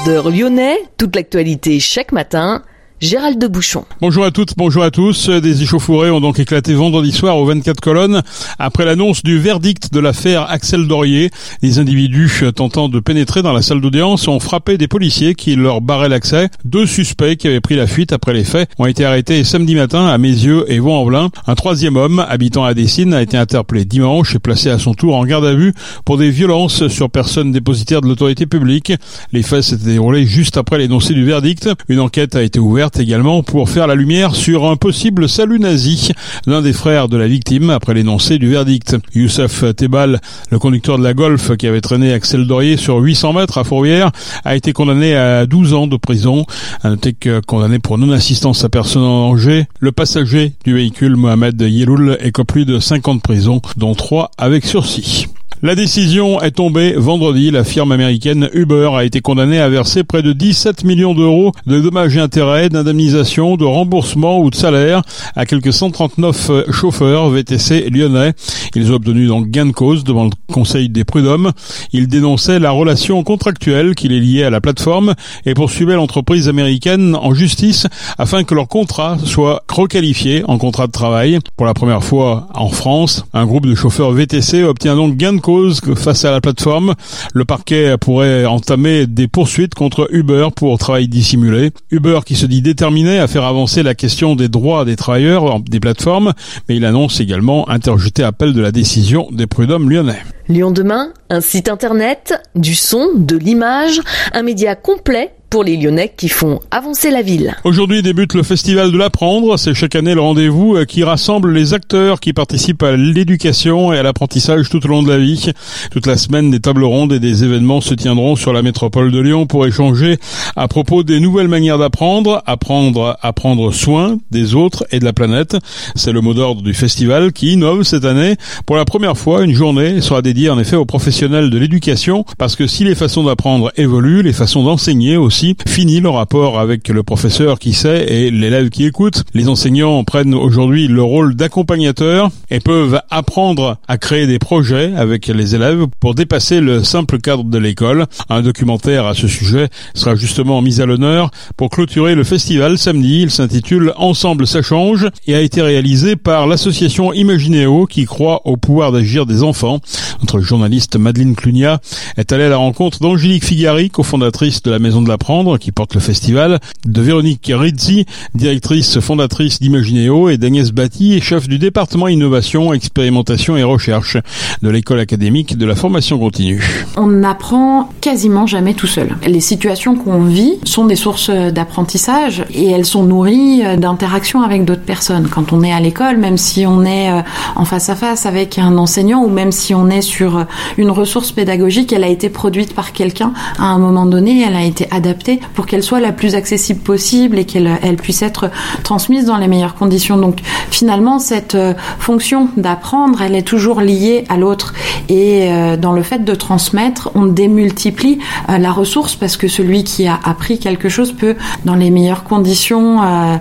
Quart d'heure lyonnais, toute l'actualité chaque matin Gérald de Bouchon. Bonjour à toutes, bonjour à tous. Des échauffourées ont donc éclaté vendredi soir aux 24 colonnes après l'annonce du verdict de l'affaire Axel Dorier. Les individus tentant de pénétrer dans la salle d'audience ont frappé des policiers qui leur barraient l'accès. Deux suspects qui avaient pris la fuite après les faits ont été arrêtés samedi matin à Mézieux et Vaux-en-Velin. Un troisième homme, habitant à Dessines, a été interpellé dimanche et placé à son tour en garde à vue pour des violences sur personnes dépositaires de l'autorité publique. Les faits s'étaient déroulés juste après l'énoncé du verdict. Une enquête a été ouverte également pour faire la lumière sur un possible salut nazi d'un des frères de la victime après l'énoncé du verdict. Youssef Tebal, le conducteur de la Golf qui avait traîné Axel Dorier sur 800 mètres à Fourvière, a été condamné à 12 ans de prison. À noter que condamné pour non-assistance à personne en danger, le passager du véhicule Mohamed Yeloul écope plus de 50 prisons, dont 3 avec sursis. La décision est tombée vendredi. La firme américaine Uber a été condamnée à verser près de 17 millions d'euros de dommages et intérêts, d'indemnisation, de remboursement ou de salaire à quelques 139 chauffeurs VTC lyonnais. Ils ont obtenu donc gain de cause devant le Conseil des prud'hommes. Ils dénonçaient la relation contractuelle qui les liait à la plateforme et poursuivaient l'entreprise américaine en justice afin que leur contrat soit requalifié en contrat de travail. Pour la première fois en France, un groupe de chauffeurs VTC obtient donc gain de cause face à la plateforme. Le parquet pourrait entamer des poursuites contre Uber pour travail dissimulé. Uber qui se dit déterminé à faire avancer la question des droits des travailleurs des plateformes, mais il annonce également interjeter appel de la décision des prud'hommes lyonnais. Lyon demain, un site internet, du son, de l'image, un média complet pour les Lyonnais qui font avancer la ville. Aujourd'hui débute le Festival de l'apprendre. C'est chaque année le rendez-vous euh, qui rassemble les acteurs qui participent à l'éducation et à l'apprentissage tout au long de la vie. Toute la semaine, des tables rondes et des événements se tiendront sur la métropole de Lyon pour échanger à propos des nouvelles manières d'apprendre, apprendre à prendre soin des autres et de la planète. C'est le mot d'ordre du festival qui innove cette année. Pour la première fois, une journée sera dédiée en effet aux professionnels de l'éducation parce que si les façons d'apprendre évoluent, les façons d'enseigner aussi Fini le rapport avec le professeur qui sait et l'élève qui écoute. Les enseignants prennent aujourd'hui le rôle d'accompagnateur et peuvent apprendre à créer des projets avec les élèves pour dépasser le simple cadre de l'école. Un documentaire à ce sujet sera justement mis à l'honneur pour clôturer le festival samedi. Il s'intitule Ensemble ça change et a été réalisé par l'association Imaginéo qui croit au pouvoir d'agir des enfants. Notre journaliste Madeleine Clunia est allée à la rencontre d'Angélique Figari, cofondatrice de la Maison de la qui porte le festival, de Véronique Rizzi, directrice fondatrice d'Imaginéo, et d'Agnès Batti, chef du département innovation, expérimentation et recherche de l'école académique de la formation continue. On n'apprend quasiment jamais tout seul. Les situations qu'on vit sont des sources d'apprentissage et elles sont nourries d'interactions avec d'autres personnes. Quand on est à l'école, même si on est euh, en face à face avec un enseignant ou même si on est sur une ressource pédagogique, elle a été produite par quelqu'un à un moment donné, elle a été adaptée pour qu'elle soit la plus accessible possible et qu'elle elle puisse être transmise dans les meilleures conditions. Donc finalement, cette euh, fonction d'apprendre, elle est toujours liée à l'autre. Et euh, dans le fait de transmettre, on démultiplie euh, la ressource parce que celui qui a appris quelque chose peut, dans les meilleures conditions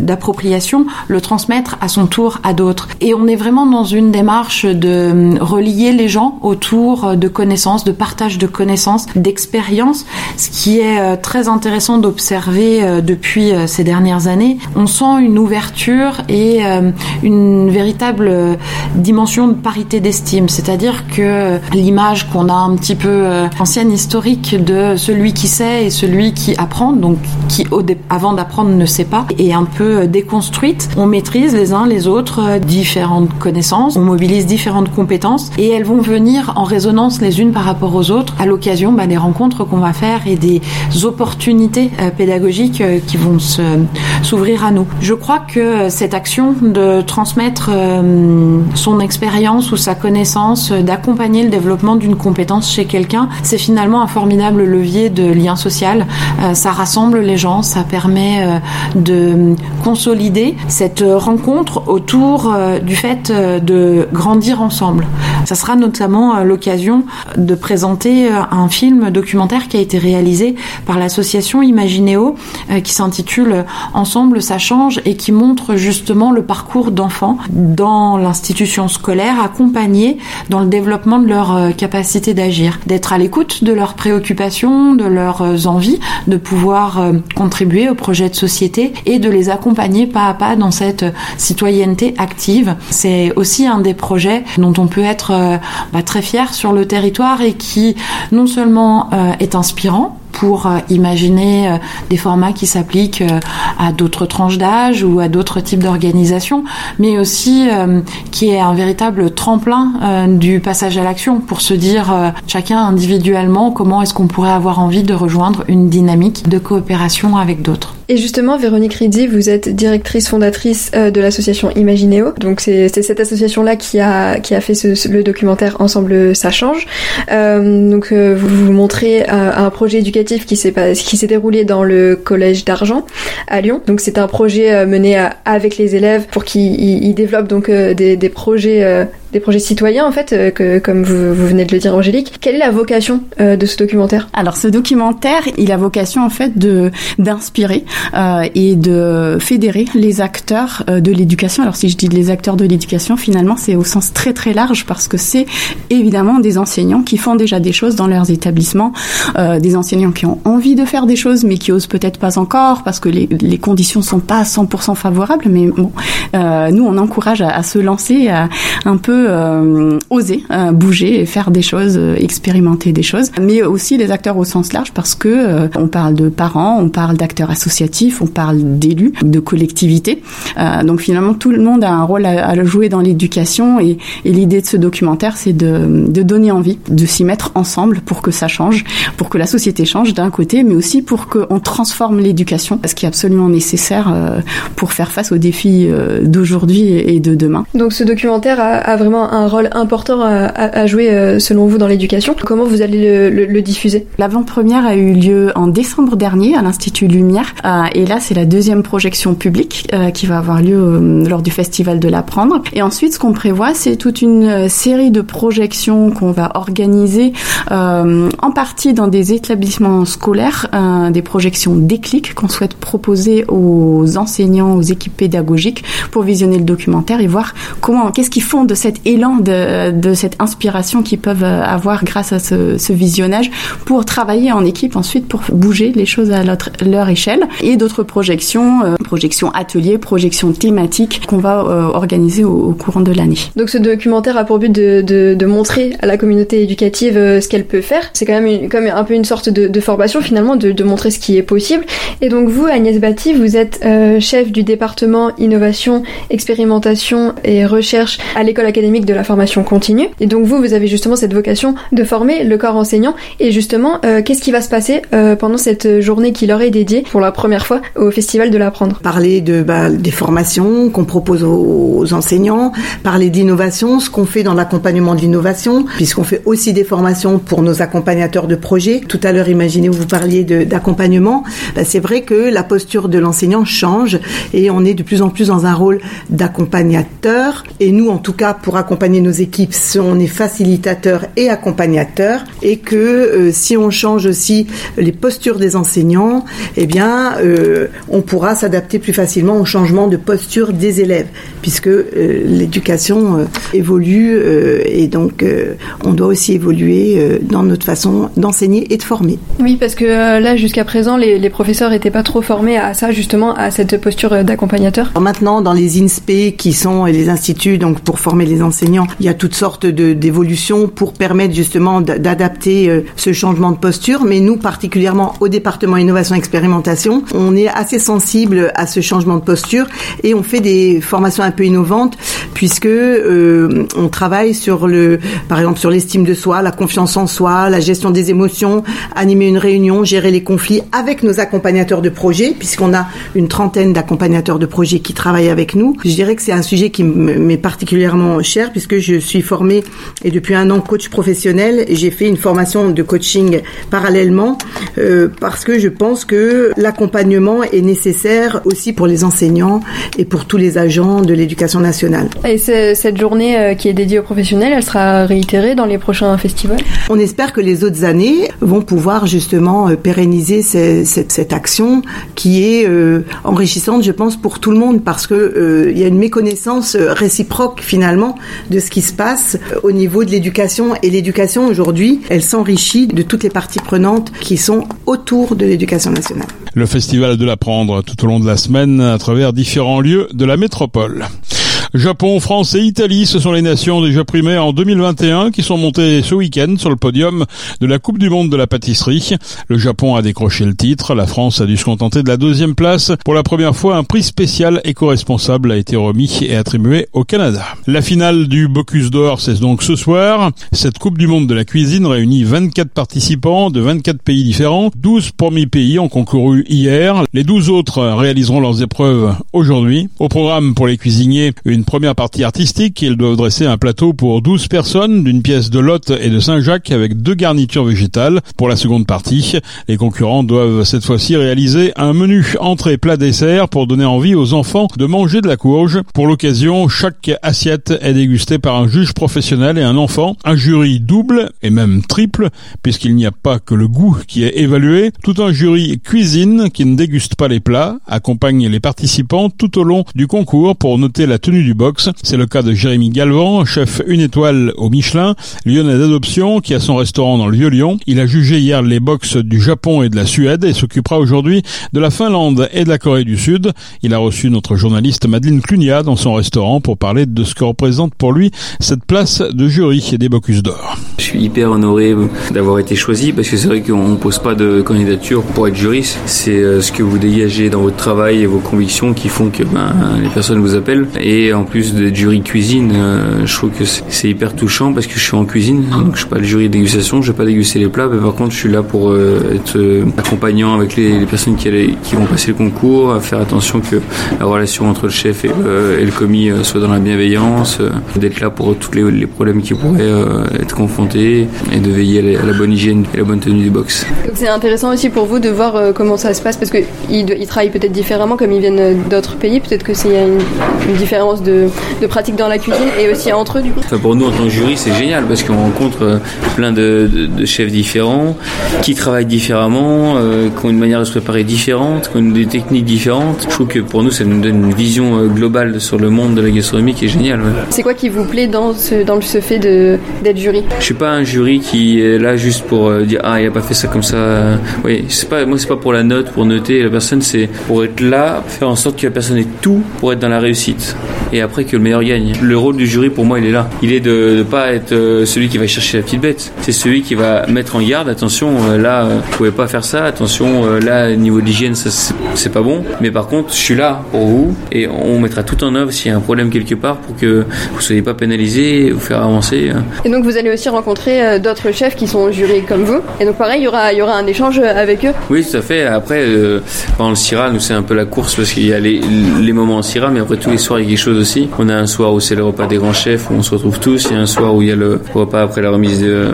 d'appropriation, le transmettre à son tour à d'autres. Et on est vraiment dans une démarche de relier les gens autour de connaissances, de partage de connaissances, d'expériences, ce qui est très intéressant d'observer euh, depuis euh, ces dernières années. On sent une ouverture et euh, une véritable dimension de parité d'estime, c'est-à-dire que l'image qu'on a un petit peu ancienne historique de celui qui sait et celui qui apprend, donc qui avant d'apprendre ne sait pas, est un peu déconstruite. On maîtrise les uns les autres différentes connaissances, on mobilise différentes compétences et elles vont venir en résonance les unes par rapport aux autres à l'occasion bah, des rencontres qu'on va faire et des opportunités euh, pédagogiques euh, qui vont s'ouvrir à nous. Je crois que cette action de transmettre euh, son expérience ou sa connaissance, d'accompagner le développement d'une compétence chez quelqu'un, c'est finalement un formidable levier de lien social. Ça rassemble les gens, ça permet de consolider cette rencontre autour du fait de grandir ensemble. Ça sera notamment l'occasion de présenter un film documentaire qui a été réalisé par l'association Imagineo qui s'intitule Ensemble ça change et qui montre justement le parcours d'enfants dans l'institution scolaire accompagnés dans le développement de leur capacité d'agir, d'être à l'écoute de leurs préoccupations, de leurs envies, de pouvoir contribuer au projet de société et de les accompagner pas à pas dans cette citoyenneté active. C'est aussi un des projets dont on peut être bah, très fier sur le territoire et qui non seulement euh, est inspirant, pour euh, imaginer euh, des formats qui s'appliquent à d'autres tranches d'âge ou à d'autres types d'organisations, mais aussi qui est un véritable tremplin du passage à l'action pour se dire chacun individuellement comment est-ce qu'on pourrait avoir envie de rejoindre une dynamique de coopération avec d'autres. Et justement, Véronique Ridzi, vous êtes directrice fondatrice de l'association Imagineo. Donc c'est cette association-là qui a qui a fait ce, le documentaire Ensemble ça change. Euh, donc vous vous montrez un projet éducatif qui s'est qui s'est déroulé dans le collège d'Argent à Lyon. Donc c'est un projet euh, mené euh, avec les élèves pour qu'ils développent donc euh, des, des projets des projets citoyens en fait, euh, que, comme vous, venez de le dire Angélique. Quelle est la vocation euh, de ce documentaire? Alors ce documentaire, il a vocation en fait de d'inspirer euh, et de fédérer les acteurs de l'éducation. Alors si je dis les acteurs de l'éducation, finalement c'est au sens très très large parce que c'est évidemment des enseignants qui font déjà des choses dans leurs établissements, des enseignants qui ont envie de faire des choses mais qui osent peut-être pas encore parce que les, les conditions sont pas 100% favorables. Mais bon, nous on encourage à, à se lancer à un peu euh, oser euh, bouger et faire des choses, euh, expérimenter des choses, mais aussi les acteurs au sens large parce que on parle de parents, on parle d'acteurs associatifs, on parle d'élus, de collectivités. donc finalement tout le monde a un rôle à, jouer dans l'éducation et, l'idée de ce documentaire c'est de, donner envie de s'y mettre ensemble pour que ça change, pour que la société change d'un côté, mais aussi pour qu'on transforme l'éducation, ce qui est absolument nécessaire pour faire face aux défis d'aujourd'hui et de demain. Donc ce documentaire a vraiment un rôle important à, jouer euh, selon vous dans l'éducation. Comment vous allez le, diffuser? L'avant-première a eu lieu en décembre dernier à l'Institut Lumière euh, et là c'est la deuxième projection publique euh, qui va avoir lieu lors du Festival de l'apprendre. Et ensuite ce qu'on prévoit c'est toute une série de projections qu'on va organiser en partie dans des établissements scolaires, des projections déclic qu'on souhaite proposer aux enseignants, aux équipes pédagogiques pour visionner le documentaire et voir comment, qu'est-ce qu'ils font de cette élan de, cette inspiration qu'ils peuvent avoir grâce à ce, visionnage pour travailler en équipe ensuite pour bouger les choses à leur, échelle et d'autres projections, euh, projections ateliers, projections thématiques qu'on va euh, organiser au, courant de l'année. Donc ce documentaire a pour but de, montrer à la communauté éducative euh, ce qu'elle peut faire. C'est quand même un peu une sorte de, formation finalement de, montrer ce qui est possible. Et donc vous, Agnès Batti, vous êtes chef du département innovation, expérimentation et recherche à l'école académique de la formation continue. Et donc vous, vous avez justement cette vocation de former le corps enseignant. Et justement, euh, qu'est-ce qui va se passer euh, pendant cette journée qui leur est dédiée pour la première fois au Festival de l'apprendre? Parler de bah, des formations qu'on propose aux, enseignants, parler d'innovation, ce qu'on fait dans l'accompagnement de l'innovation, puisqu'on fait aussi des formations pour nos accompagnateurs de projets. Tout à l'heure, imaginez, vous parliez d'accompagnement. Bah, c'est vrai que la posture de l'enseignant change et on est de plus en plus dans un rôle d'accompagnateur. Et nous, en tout cas, pour accompagner nos équipes, on est facilitateur et accompagnateur, et que euh, si on change aussi les postures des enseignants, eh bien, euh, on pourra s'adapter plus facilement au changement de posture des élèves, puisque euh, l'éducation évolue et donc on doit aussi évoluer dans notre façon d'enseigner et de former. Oui, parce que là, jusqu'à présent, les, les professeurs n'étaient pas trop formés à ça, justement, à cette posture d'accompagnateur. Maintenant, dans les INSPE qui sont les instituts donc pour former les enseignants, il y a toutes sortes d'évolutions pour permettre justement d'adapter euh, ce changement de posture. Mais nous, particulièrement au département innovation expérimentation, on est assez sensible à ce changement de posture et on fait des formations un peu innovantes puisque euh, on travaille sur le, par exemple sur l'estime de soi, la confiance en soi, la gestion des émotions, animer une réunion, gérer les conflits avec nos accompagnateurs de projet, puisqu'on a une trentaine d'accompagnateurs de projet qui travaillent avec nous. Je dirais que c'est un sujet qui m'est particulièrement cher puisque je suis formée et depuis un an coach professionnel. J'ai fait une formation de coaching parallèlement euh, parce que je pense que l'accompagnement est nécessaire aussi pour les enseignants et pour tous les agents de l'éducation nationale. Et cette journée euh, qui est dédiée aux professionnels, elle sera réitérée dans les prochains festivals? On espère que les autres années vont pouvoir justement euh, pérenniser cette, cette, action qui est euh, enrichissante, je pense, pour tout le monde parce que il y a une méconnaissance réciproque finalement de ce qui se passe au niveau de l'éducation et l'éducation aujourd'hui, elle s'enrichit de toutes les parties prenantes qui sont autour de l'éducation nationale. Le festival de l'apprendre tout au long de la semaine à travers différents lieux de la métropole. Japon, France et Italie, ce sont les nations déjà primées en 2021 qui sont montées ce week-end sur le podium de la Coupe du Monde de la pâtisserie. Le Japon a décroché le titre, la France a dû se contenter de la deuxième place. Pour la première fois, un prix spécial éco-responsable a été remis et attribué au Canada. La finale du Bocuse d'Or, c'est donc ce soir. Cette Coupe du Monde de la cuisine réunit 24 participants de 24 pays différents. 12 premiers pays ont concouru hier. Les 12 autres réaliseront leurs épreuves aujourd'hui. Au programme pour les cuisiniers, première partie artistique. Ils doivent dresser un plateau pour 12 personnes d'une pièce de Lot et de Saint-Jacques avec deux garnitures végétales. Pour la seconde partie, les concurrents doivent cette fois-ci réaliser un menu entrée plat dessert pour donner envie aux enfants de manger de la courge. Pour l'occasion, chaque assiette est dégustée par un juge professionnel et un enfant. Un jury double et même triple puisqu'il n'y a pas que le goût qui est évalué. Tout un jury cuisine qui ne déguste pas les plats accompagne les participants tout au long du concours pour noter la tenue du box. C'est le cas de Jérémy Galvan, chef une étoile au Michelin, lyonnais d'adoption qui a son restaurant dans le Vieux-Lyon. Il a jugé hier les box du Japon et de la Suède et s'occupera aujourd'hui de la Finlande et de la Corée du Sud. Il a reçu notre journaliste Madeleine Clunia dans son restaurant pour parler de ce que représente pour lui cette place de jury des Bocus d'Or. Je suis hyper honoré d'avoir été choisi parce que c'est vrai qu'on ne pose pas de candidature pour être juriste. C'est euh, ce que vous dégagez dans votre travail et vos convictions qui font que ben, les personnes vous appellent. Et en plus de jury cuisine, euh, je trouve que c'est hyper touchant parce que je suis en cuisine, donc je suis pas le jury de dégustation, je vais pas déguster les plats, mais par contre je suis là pour euh, être euh, accompagnant avec les, personnes qui, vont passer le concours, à faire attention que la relation entre le chef et le, commis soit dans la bienveillance, d'être là pour tous les, problèmes qui pourraient être confrontés et de veiller à la, bonne hygiène et la bonne tenue du box. C'est intéressant aussi pour vous de voir comment ça se passe parce qu'ils ils travaillent peut-être différemment comme ils viennent d'autres pays, peut-être que s'il y a une, une différence de, de pratique dans la cuisine et aussi entre eux du coup enfin, Pour nous en tant que jury c'est génial parce qu'on rencontre euh, plein de, de, de, chefs différents qui travaillent différemment, euh, qui ont une manière de se préparer différente, qui ont des techniques différentes. Je trouve que pour nous ça nous donne une vision euh, globale sur le monde de la gastronomie qui est géniale. Ouais. C'est quoi qui vous plaît dans ce, dans ce fait d'être jury? Je suis pas un jury qui est là juste pour dire ah il a pas fait ça comme ça. Oui, c'est pas moi c'est pas pour la note, pour noter la personne, c'est pour être là, faire en sorte que la personne ait tout pour être dans la réussite. Et après que le meilleur gagne. Le rôle du jury, pour moi, il est là. Il est de ne pas être euh, celui qui va chercher la petite bête. C'est celui qui va mettre en garde, attention, euh, là, euh, vous pouvez pas faire ça, attention, là, niveau d'hygiène, ça, c'est pas bon. Mais par contre, je suis là pour vous et on mettra tout en œuvre s'il y a un problème quelque part pour que vous soyez pas pénalisé, vous faire avancer. Hein. Et donc, vous allez aussi rencontrer d'autres chefs qui sont jurés comme vous. Et donc, pareil, il y aura, il y aura un échange avec eux. Oui, tout à fait. Après, pendant le CIRA, nous, c'est un peu la course parce qu'il y a les, les moments en CIRA, mais après, tous les soirs, il y a quelque chose aussi. On a un soir où c'est le repas des grands chefs, où on se retrouve tous. Il y a un soir où il y a le repas après la remise de,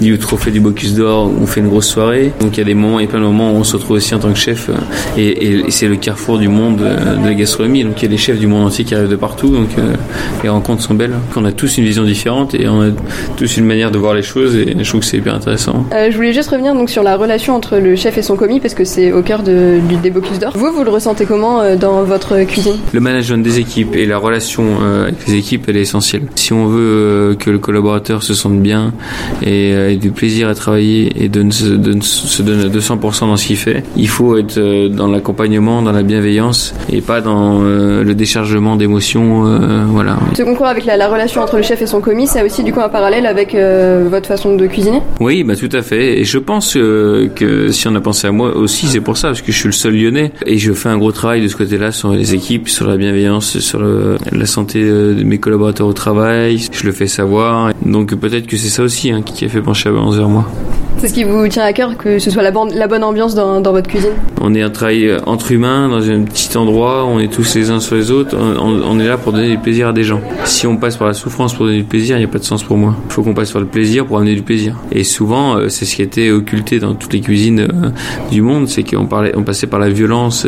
du trophée du Bocuse d'Or, où on fait une grosse soirée. Donc il y a des moments, a plein de moments où on se retrouve aussi en tant que chef. Et, et, c'est le carrefour du monde de la gastronomie. Donc il y a des chefs du monde entier qui arrivent de partout. Donc euh, les rencontres sont belles. On a tous une vision différente et on a tous une manière de voir les choses. Et je trouve que c'est hyper intéressant. Euh, je voulais juste revenir donc sur la relation entre le chef et son commis parce que c'est au cœur de, du des Bocuse d'Or. Vous, vous le ressentez comment euh, dans votre cuisine? Le management des équipes et la relation avec les équipes, elle est essentielle. Si on veut euh, que le collaborateur se sente bien et euh, ait du plaisir à travailler et de, de, se donne à 200% dans ce qu'il fait, il faut être euh, dans l'accompagnement, dans la bienveillance et pas dans le déchargement d'émotions. voilà. Ce concours avec la, la, relation entre le chef et son commis, c'est aussi du coup un parallèle avec votre façon de cuisiner? Oui, bah tout à fait. Et je pense que si on a pensé à moi aussi, c'est pour ça, parce que je suis le seul lyonnais et je fais un gros travail de ce côté-là sur les équipes, sur la bienveillance, sur le, la santé de mes collaborateurs au travail, je le fais savoir. Donc peut-être que c'est ça aussi hein, qui a fait pencher à vers moi. C'est ce qui vous tient à cœur, que ce soit la, bonne ambiance dans, votre cuisine? On est un travail euh, entre humains, dans un petit endroit, on est tous les uns sur les autres, on, on est là pour donner du plaisir à des gens. Si on passe par la souffrance pour donner du plaisir, il n'y a pas de sens pour moi. Il faut qu'on passe par le plaisir pour amener du plaisir. Et souvent, euh, c'est ce qui était occulté dans toutes les cuisines euh, du monde, c'est qu'on parlait, on passait par la violence,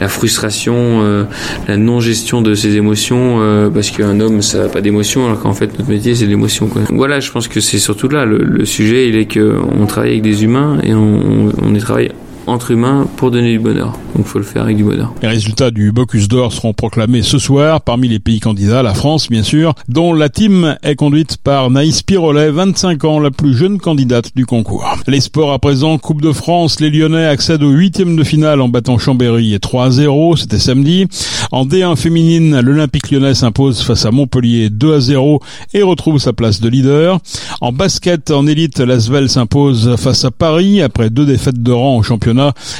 la frustration, la non-gestion de ses émotions, parce qu'un homme, ça n'a pas d'émotion, alors qu'en fait, notre métier, c'est l'émotion. Voilà, je pense que c'est surtout là, le, le sujet, il est qu'on travaille avec des humains et on, on y travaille entre humains pour donner du bonheur. Donc faut le faire avec du bonheur. Les résultats du Bocuse d'Or seront proclamés ce soir parmi les pays candidats, la France bien sûr, dont la team est conduite par Naïs Pirolet, 25 ans, la plus jeune candidate du concours. Les sports à présent, Coupe de France, les Lyonnais accèdent au huitième de finale en battant Chambéry 3-0, c'était samedi. En D1 féminine, l'Olympique lyonnais s'impose face à Montpellier 2-0 et retrouve sa place de leader. En basket, en élite, l'Asvel s'impose face à Paris après deux défaites de rang au championnat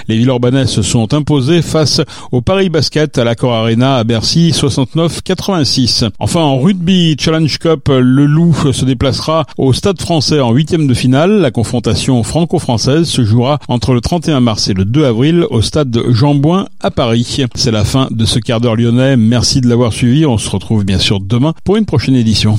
les Villeurbanais se sont face au Paris Basket à l'Accor Arena à Bercy 69-86. Enfin en rugby Challenge Cup, le Loup se déplacera au Stade français en huitième de finale. La confrontation franco-française se jouera entre le 31 mars et le 2 avril au Stade Jean Bouin à Paris. C'est la fin de ce quart d'heure lyonnais. Merci de l'avoir suivi. On se retrouve bien sûr demain pour une prochaine édition.